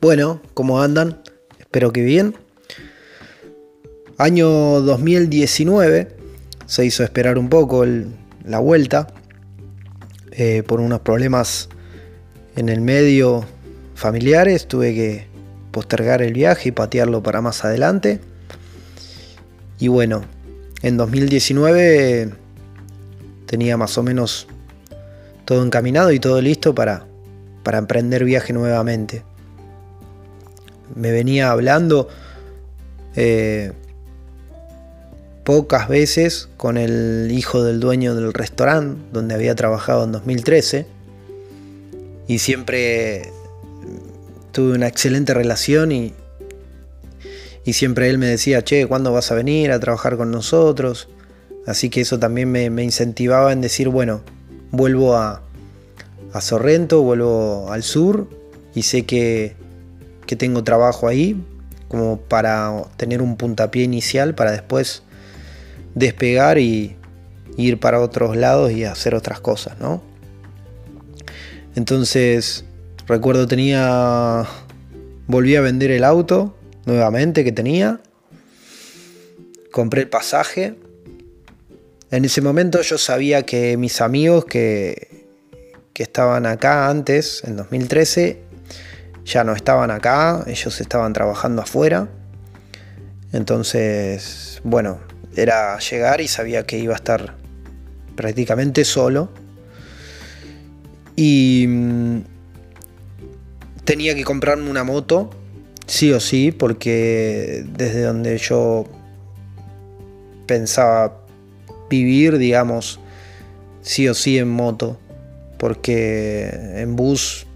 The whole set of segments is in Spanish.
Bueno, ¿cómo andan? Espero que bien. Año 2019, se hizo esperar un poco la vuelta eh, por unos problemas en el medio familiares. Tuve que postergar el viaje y patearlo para más adelante. Y bueno, en 2019 tenía más o menos todo encaminado y todo listo para, para emprender viaje nuevamente. Me venía hablando eh, pocas veces con el hijo del dueño del restaurante donde había trabajado en 2013 y siempre tuve una excelente relación y, y siempre él me decía, che, ¿cuándo vas a venir a trabajar con nosotros? Así que eso también me, me incentivaba en decir, bueno, vuelvo a, a Sorrento, vuelvo al sur y sé que, que tengo trabajo ahí como para tener un puntapié inicial para después despegar y ir para otros lados y hacer otras cosas, ¿no? Entonces, recuerdo tenía volví a vender el auto nuevamente que tenía. Compré el pasaje. En ese momento yo sabía que mis amigos que, que estaban acá antes, en 2013, ya no estaban acá, ellos estaban trabajando afuera. Entonces, bueno, era llegar y sabía que iba a estar prácticamente solo. Y mm, tenía que comprarme una moto, sí o sí, porque desde donde yo pensaba vivir, digamos, sí o sí en moto, porque en bus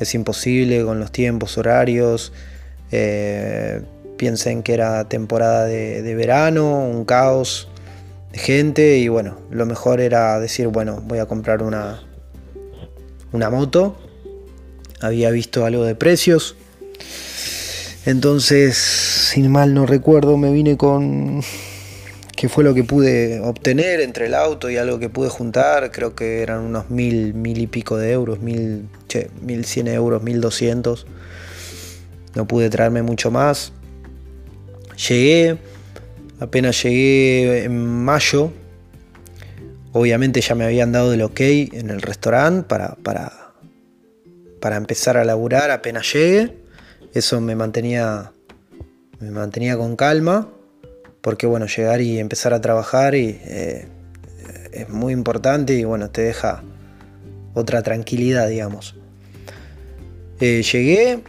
es imposible con los tiempos horarios. Eh, piensen que era temporada de, verano, un caos de gente y bueno, lo mejor era decir, bueno, voy a comprar una, una moto. Había visto algo de precios. Entonces, sin mal no recuerdo, me vine con que fue lo que pude obtener entre el auto y algo que pude juntar. Creo que eran unos mil, mil y pico de euros, mil, che, mil cien euros, mil doscientos. No pude traerme mucho más. Llegué, apenas llegué en mayo, obviamente ya me habían dado el ok en el restaurante para, para, para empezar a laburar apenas llegué. Eso me mantenía, me mantenía con calma, porque bueno, llegar y empezar a trabajar y, eh, es muy importante y bueno, te deja otra tranquilidad, digamos. Eh, llegué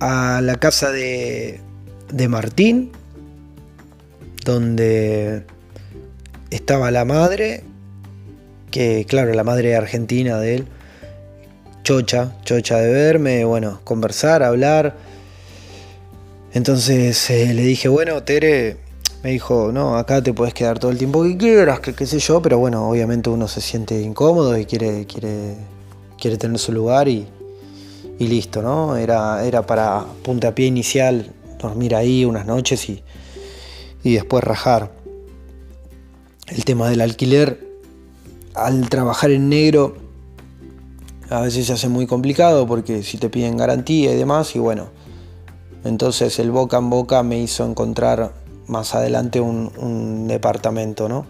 a la casa de, de Martín, donde estaba la madre, que claro, la madre argentina de él, chocha, chocha de verme, bueno, conversar, hablar. Entonces eh, le dije, bueno, Tere, me dijo, no, acá te puedes quedar todo el tiempo que quieras, qué sé yo, pero bueno, obviamente uno se siente incómodo y quiere, quiere, quiere tener su lugar y, y listo, ¿no? Era, era para puntapié inicial dormir ahí unas noches y, después rajar. El tema del alquiler, al trabajar en negro, a veces se hace muy complicado porque si te piden garantía y demás, y bueno, entonces el boca en boca me hizo encontrar más adelante un, departamento, ¿no?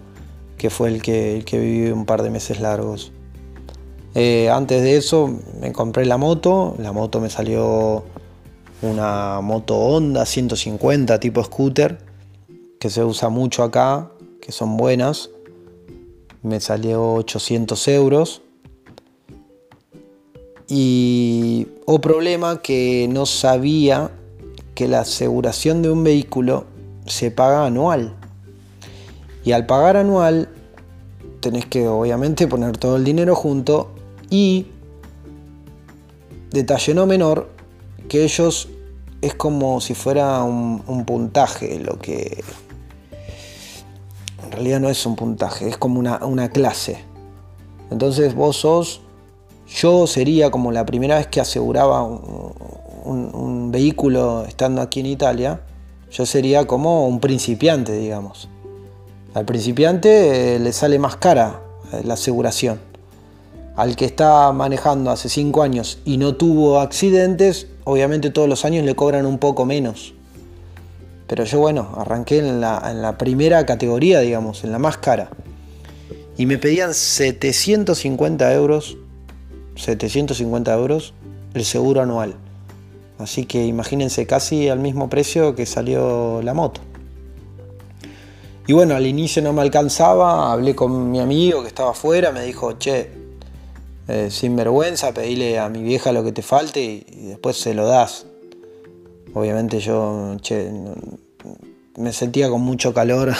Que fue el que, el que viví un par de meses largos. Eh, antes de eso me compré la moto, la moto me salió una moto Honda 150 tipo scooter que se usa mucho acá, que son buenas. Me salió 800 euros. Y o problema que no sabía que la aseguración de un vehículo se paga anual. Y al pagar anual tenés que obviamente poner todo el dinero junto y detalle no menor que ellos es como si fuera un, puntaje, lo que en realidad no es un puntaje, es como una, clase. Entonces vos sos, yo sería como la primera vez que aseguraba un, vehículo estando aquí en Italia, yo sería como un principiante, digamos. Al principiante eh, le sale más cara eh, la aseguración. al que está manejando hace 5 años y no tuvo accidentes, obviamente todos los años le cobran un poco menos. Pero yo, bueno, arranqué en la primera categoría, digamos, en la más cara. Y me pedían 750 euros, 750 euros el seguro anual. Así que imagínense casi al mismo precio que salió la moto. Y bueno, al inicio no me alcanzaba, hablé con mi amigo que estaba afuera, me dijo, che, eh, sin vergüenza, pedile a mi vieja lo que te falte y, después se lo das. Obviamente yo, che, me sentía con mucho calor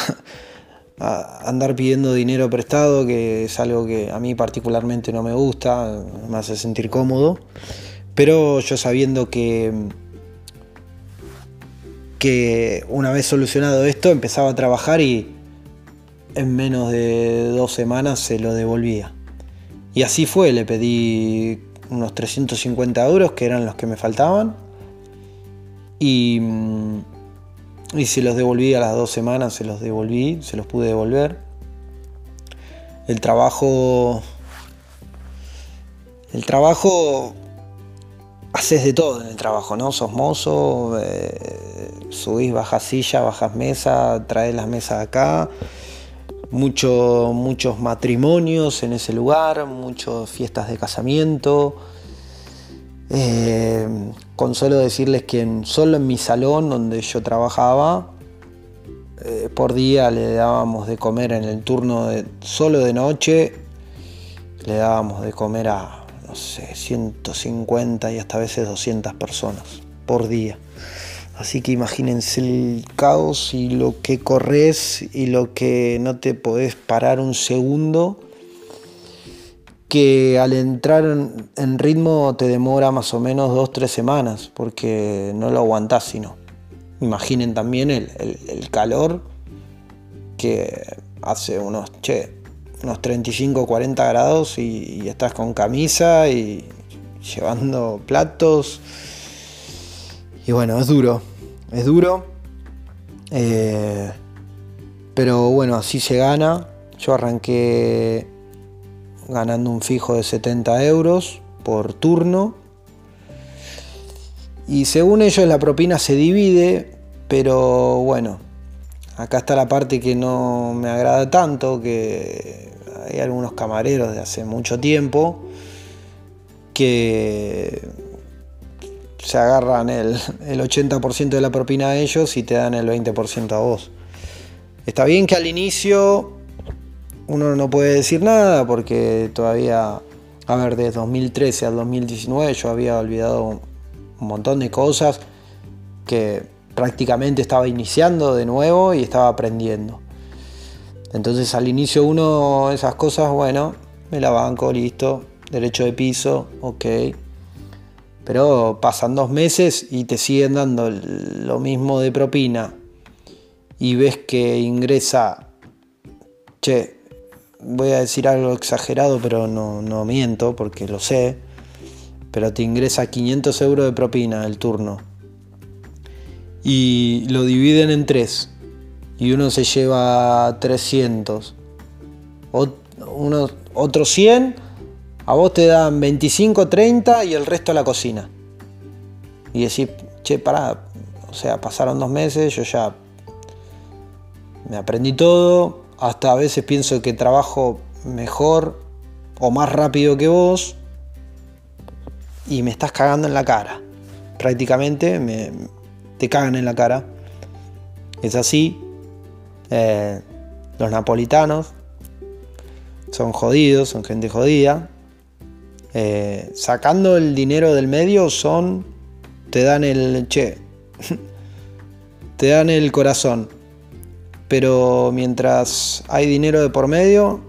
andar pidiendo dinero prestado, que es algo que a mí particularmente no me gusta, me hace sentir cómodo. Pero yo sabiendo que, que una vez solucionado esto empezaba a trabajar y en menos de dos semanas se lo devolvía. Y así fue, le pedí unos 350 euros que eran los que me faltaban y, y se los devolví a las dos semanas, se los devolví, se los pude devolver. El trabajo... El trabajo haces de todo en el trabajo, ¿no? Sos mozo, eh, subís, bajas silla, bajas mesa, traes las mesas acá. muchos matrimonios en ese lugar, muchas fiestas de casamiento. Eh, con solo decirles que solo en mi salón donde yo trabajaba, eh, por día le dábamos de comer en el turno de solo de noche, le dábamos de comer a no sé, 150 y hasta a veces 200 personas por día. Así que imagínense el caos y lo que corres y lo que no te podés parar un segundo, que al entrar en ritmo te demora más o menos 2-3 semanas, porque no lo aguantás sino. Imaginen también el, el calor que hace unos, che, unos 35 40 grados y, estás con camisa y llevando platos. Y bueno, es duro, es duro. Eh, pero bueno, así se gana. Yo arranqué ganando un fijo de 70 euros por turno. Y según ellos la propina se divide, pero bueno, acá está la parte que no me agrada tanto, que hay algunos camareros de hace mucho tiempo que se agarran el, 80% de la propina a ellos y te dan el 20% a vos. Está bien que al inicio uno no puede decir nada porque todavía, a ver, desde 2013 al 2019 yo había olvidado un montón de cosas que prácticamente estaba iniciando de nuevo y estaba aprendiendo. Entonces al inicio uno esas cosas, bueno, me la banco, listo, derecho de piso, ok. Pero pasan dos meses y te siguen dando lo mismo de propina y ves que ingresa, che, voy a decir algo exagerado, pero no, no miento porque lo sé, pero te ingresa 500 euros de propina el turno y lo dividen en tres y uno se lleva 300, uno, otros 100, a vos te dan 25, 30 y el resto a la cocina. Y decís, che, pará, o sea, pasaron dos meses, yo ya me aprendí todo, hasta a veces pienso que trabajo mejor o más rápido que vos y me estás cagando en la cara. Prácticamente me, te cagan en la cara. Es así, eh, los napolitanos son jodidos, son gente jodida. Eh, sacando el dinero del medio son, te dan el, che, te dan el corazón. Pero mientras hay dinero de por medio,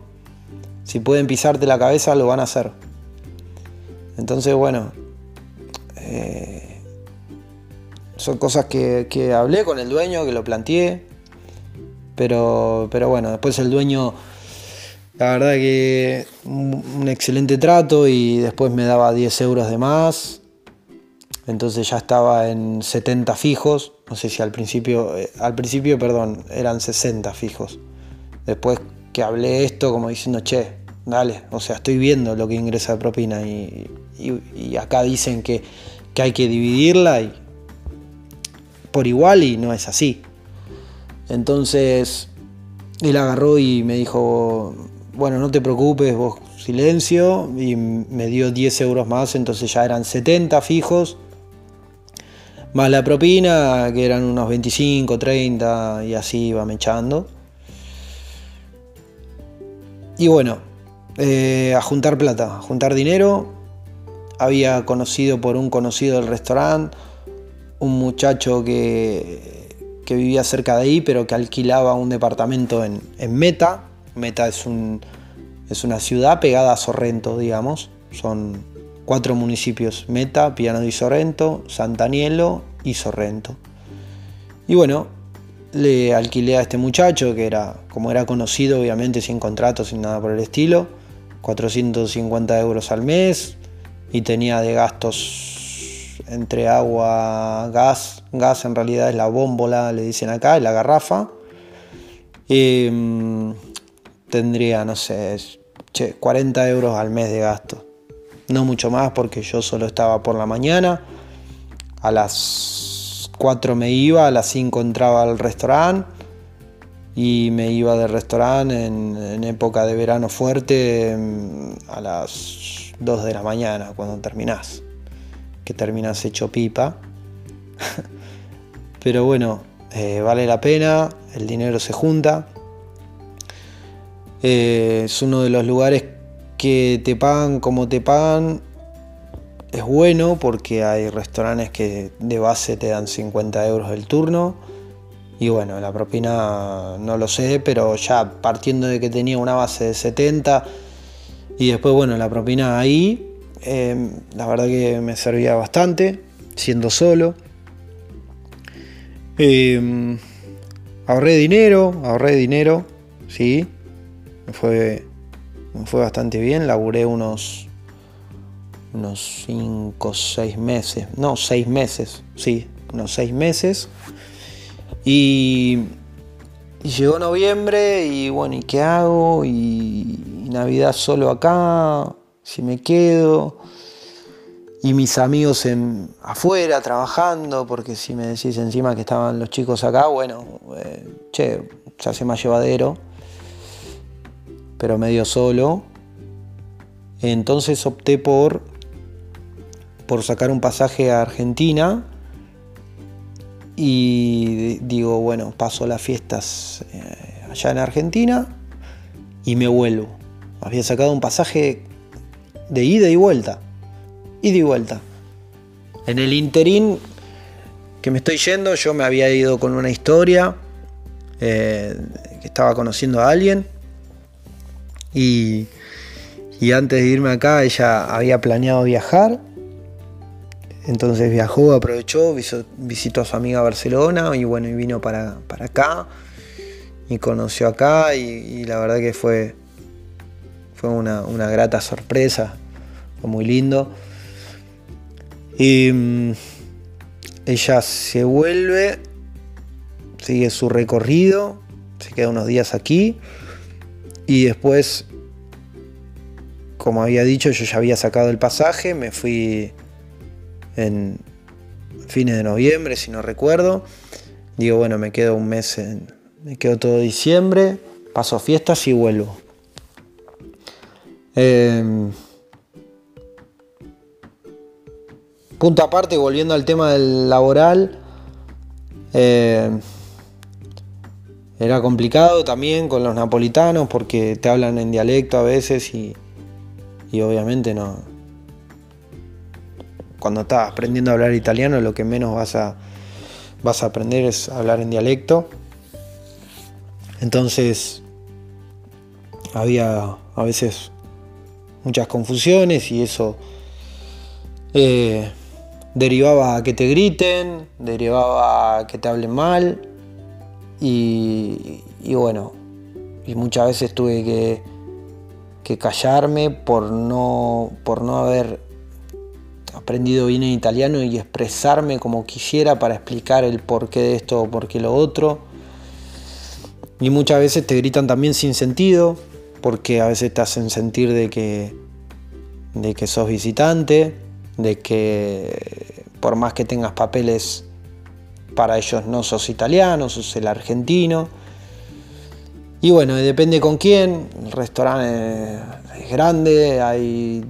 si pueden pisarte la cabeza, lo van a hacer. Entonces, bueno, eh, son cosas que, que hablé con el dueño, que lo planteé. Pero, pero bueno, después el dueño, la verdad que un excelente trato y después me daba 10 euros de más. Entonces ya estaba en 70 fijos. No sé si al principio, eh, al principio, perdón, eran 60 fijos. Después que hablé esto como diciendo, che, dale, o sea, estoy viendo lo que ingresa de propina y, acá dicen que, que, hay que dividirla y, por igual y no es así. Entonces, él agarró y me dijo, bueno, no te preocupes, vos silencio, y me dio 10 euros más, entonces ya eran 70 fijos, más la propina, que eran unos 25, 30, y así iba echando. Y bueno, eh, a juntar plata, a juntar dinero. Había conocido por un conocido del restaurante, un muchacho que, que, vivía cerca de ahí, pero que alquilaba un departamento en, en Meta. Meta es, un, es una ciudad pegada a Sorrento, digamos. Son cuatro municipios, Meta, Piano di Sorrento, Santanielo y Sorrento. Y bueno, le alquilé a este muchacho, que era, como era conocido, obviamente sin contrato, sin nada por el estilo, 450 euros al mes y tenía de gastos entre agua, gas, gas en realidad es la bómbola, le dicen acá, la garrafa. Em, tendría, no sé, 40 euros al mes de gasto. No mucho más porque yo solo estaba por la mañana. A las 4 me iba, a las 5 entraba al restaurante y me iba del restaurante en, época de verano fuerte em, a las 2 de la mañana cuando terminás, que terminas hecho pipa. Pero bueno, eh, vale la pena, el dinero se junta. Eh, es uno de los lugares que te pagan como te pagan. Es bueno porque hay restaurantes que de base te dan 50 euros el turno y bueno, la propina no lo sé, pero ya partiendo de que tenía una base de 70 y después, bueno, la propina ahí, em, la verdad que me servía bastante, siendo solo. Em, ahorré dinero, ahorré dinero, sí, me fue, fue bastante bien, laburé unos unos 5 o 6 meses, no, 6 meses, sí, unos 6 meses. Y, llegó noviembre y bueno, ¿y qué hago? Y, Navidad solo acá, si me quedo. Y mis amigos en, afuera trabajando, porque si me decís encima que estaban los chicos acá, bueno, eh, che, se hace más llevadero, pero medio solo. Entonces opté por, por sacar un pasaje a Argentina y digo, bueno, paso las fiestas eh, allá en Argentina y me vuelvo. Había sacado un pasaje de ida y vuelta. Ida y vuelta. En el interín que me estoy yendo, yo me había ido con una historia eh, que estaba conociendo a alguien. Y, y antes de irme acá, ella había planeado viajar entonces viajó, aprovechó, visitó a su amiga Barcelona y bueno, y vino para, acá y conoció acá y, la verdad que fue, fue una, grata sorpresa, fue muy lindo. Y mm, ella se vuelve, sigue su recorrido, se queda unos días aquí y después, como había dicho, yo ya había sacado el pasaje, me fui en fines de noviembre, si no recuerdo. Digo, bueno, me quedo un mes, en, me quedo todo diciembre, paso fiestas y vuelvo. Em, punto aparte, volviendo al tema del laboral, em, era complicado también con los napolitanos porque te hablan en dialecto a veces y, y obviamente no, cuando estás aprendiendo a hablar italiano lo que menos vas a, vas a aprender es hablar en dialecto. Entonces había a veces muchas confusiones y eso eh, derivaba a que te griten, derivaba a que te hablen mal y, bueno, y muchas veces tuve que, callarme por no, por no haber aprendido bien en italiano y expresarme como quisiera para explicar el porqué de esto o por qué lo otro. Y muchas veces te gritan también sin sentido, porque a veces te hacen sentir de que, de que sos visitante, de que por más que tengas papeles para ellos no sos italiano, sos el argentino. Y bueno, depende con quién. El restaurante es grande, hay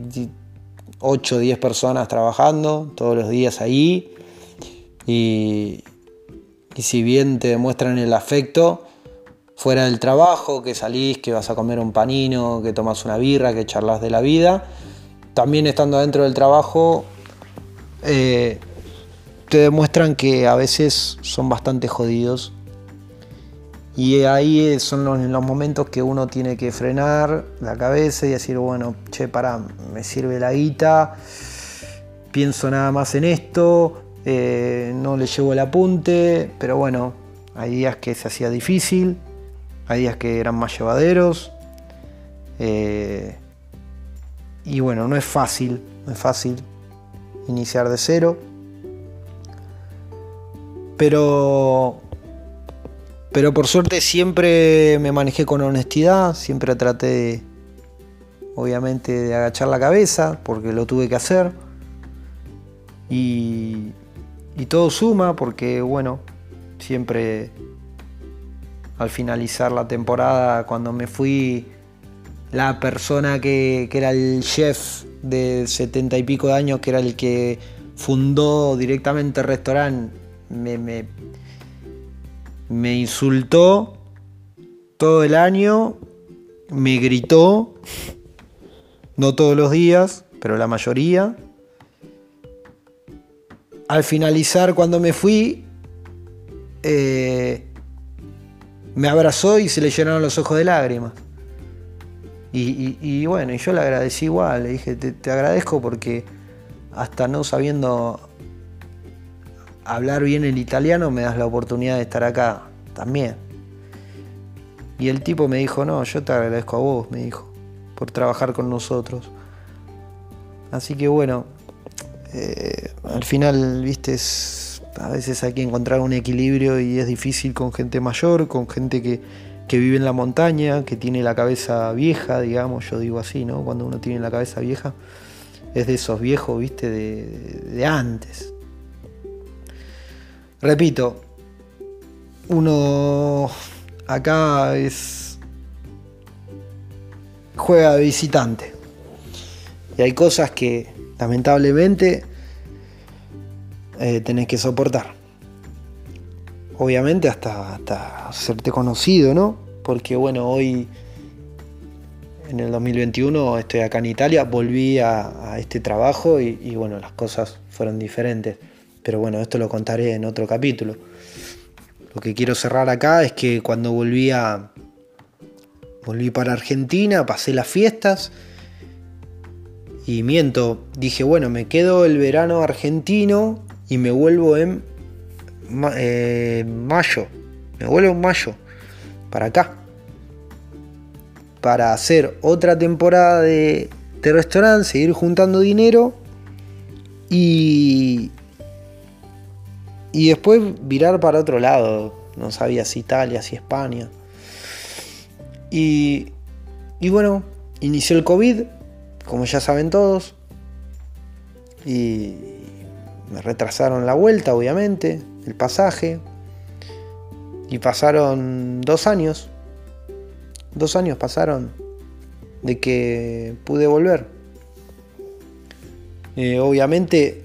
8 o 10 personas trabajando todos los días ahí. Y, y si bien te demuestran el afecto, fuera del trabajo, que salís, que vas a comer un panino, que tomas una birra, que charlas de la vida, también estando dentro del trabajo, eh, te demuestran que a veces son bastante jodidos. Y ahí son los, momentos que uno tiene que frenar la cabeza y decir, bueno, che, pará, me sirve la guita, pienso nada más en esto, eh, no le llevo el apunte, pero bueno, hay días que se hacía difícil, hay días que eran más llevaderos. Eh, y bueno, no es fácil, no es fácil iniciar de cero. Pero, pero por suerte siempre me manejé con honestidad, siempre traté obviamente de agachar la cabeza, porque lo tuve que hacer. Y, y todo suma, porque bueno, siempre al finalizar la temporada, cuando me fui, la persona que, era el chef de setenta y pico de años, que era el que fundó directamente el restaurante, me insultó todo el año, me gritó, no todos los días, pero la mayoría. Al finalizar, cuando me fui, eh, me abrazó y se le llenaron los ojos de lágrimas. Y, bueno, y yo le agradecí igual, le dije, te, agradezco porque hasta no sabiendo hablar bien el italiano me das la oportunidad de estar acá también. Y el tipo me dijo, no, yo te agradezco a vos, me dijo, por trabajar con nosotros. Así que bueno, eh, al final, viste, es a veces hay que encontrar un equilibrio y es difícil con gente mayor, con gente que, vive en la montaña, que tiene la cabeza vieja, digamos, yo digo así, ¿no? Cuando uno tiene la cabeza vieja, es de esos viejos, viste, de, antes. Repito, uno acá es juega de visitante. Y hay cosas que lamentablemente eh, tenés que soportar. Obviamente hasta, hasta hacerte conocido, ¿no? Porque bueno, hoy en el 2021 estoy acá en Italia, volví a, este trabajo y, bueno, las cosas fueron diferentes. Pero bueno, esto lo contaré en otro capítulo. Lo que quiero cerrar acá es que cuando volví a... Volví para Argentina, pasé las fiestas y miento, dije, bueno, me quedo el verano argentino y me vuelvo en eh, mayo. Me vuelvo en mayo para acá. Para hacer otra temporada de, de restaurante, seguir juntando dinero y, y después virar para otro lado. No sabía si Italia, si España. Y, y bueno, inició el COVID, como ya saben todos. Y, me retrasaron la vuelta, obviamente, el pasaje. Y pasaron dos años. Dos años pasaron de que pude volver. Eh, obviamente